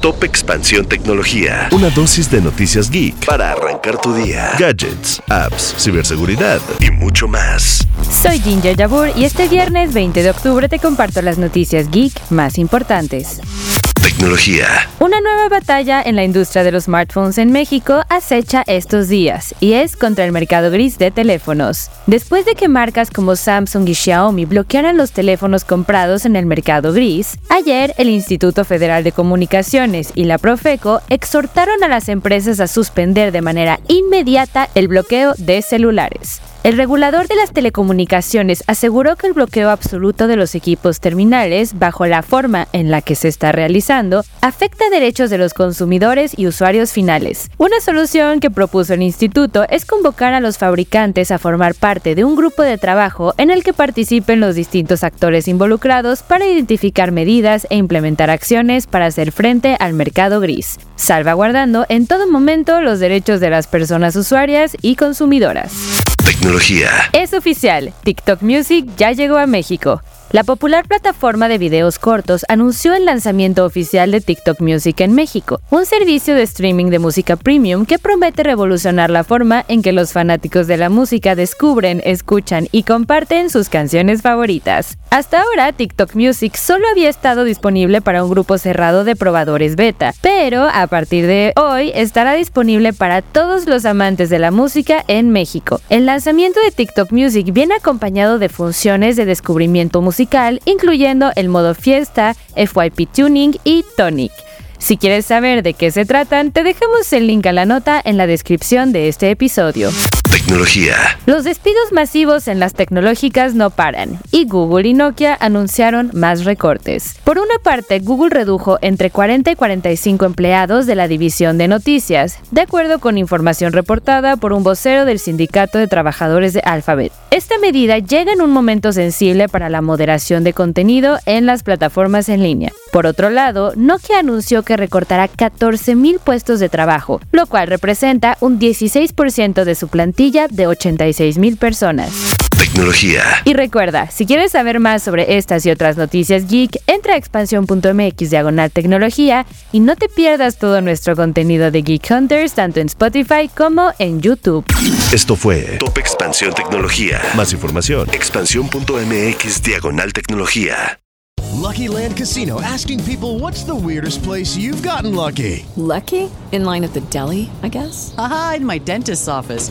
Top Expansión Tecnología. Una dosis de noticias geek para arrancar tu día. Gadgets, apps, ciberseguridad y mucho más. Soy Ginger Jabur y este viernes 20 de octubre te comparto las noticias geek más importantes. Tecnología. Una nueva batalla en la industria de los smartphones en México acecha estos días y es contra el mercado gris de teléfonos. Después de que marcas como Samsung y Xiaomi bloquearan los teléfonos comprados en el mercado gris, ayer el Instituto Federal de Comunicaciones y la Profeco exhortaron a las empresas a suspender de manera inmediata el bloqueo de celulares. El regulador de las telecomunicaciones aseguró que el bloqueo absoluto de los equipos terminales, bajo la forma en la que se está realizando, afecta derechos de los consumidores y usuarios finales. Una solución que propuso el instituto es convocar a los fabricantes a formar parte de un grupo de trabajo en el que participen los distintos actores involucrados para identificar medidas e implementar acciones para hacer frente al mercado gris, salvaguardando en todo momento los derechos de las personas usuarias y consumidoras. Tecnología. Es oficial, TikTok Music ya llegó a México. La popular plataforma de videos cortos anunció el lanzamiento oficial de TikTok Music en México, un servicio de streaming de música premium que promete revolucionar la forma en que los fanáticos de la música descubren, escuchan y comparten sus canciones favoritas. Hasta ahora, TikTok Music solo había estado disponible para un grupo cerrado de probadores beta, pero a partir de hoy estará disponible para todos los amantes de la música en México. El lanzamiento de TikTok Music viene acompañado de funciones de descubrimiento musical incluyendo el modo fiesta, FYP Tuning y Tonic. Si quieres saber de qué se tratan, te dejamos el link a la nota en la descripción de este episodio. Tecnología. Los despidos masivos en las tecnológicas no paran, y Google y Nokia anunciaron más recortes. Por una parte, Google redujo entre 40 y 45 empleados de la división de noticias, de acuerdo con información reportada por un vocero del Sindicato de Trabajadores de Alphabet. Esta medida llega en un momento sensible para la moderación de contenido en las plataformas en línea. Por otro lado, Nokia anunció que recortará 14.000 puestos de trabajo, lo cual representa un 16% de su plantilla de 86.000 personas. Tecnología. Y recuerda, si quieres saber más sobre estas y otras noticias geek, entra a expansión.mx diagonal tecnología y no te pierdas todo nuestro contenido de Geek Hunters tanto en Spotify como en YouTube. Esto fue Top Expansión Tecnología. Más información, expansión.mx diagonal tecnología. Lucky Land Casino asking people what's the weirdest place you've gotten lucky? Lucky? In line at the deli, I guess? Aha, in my dentist's office.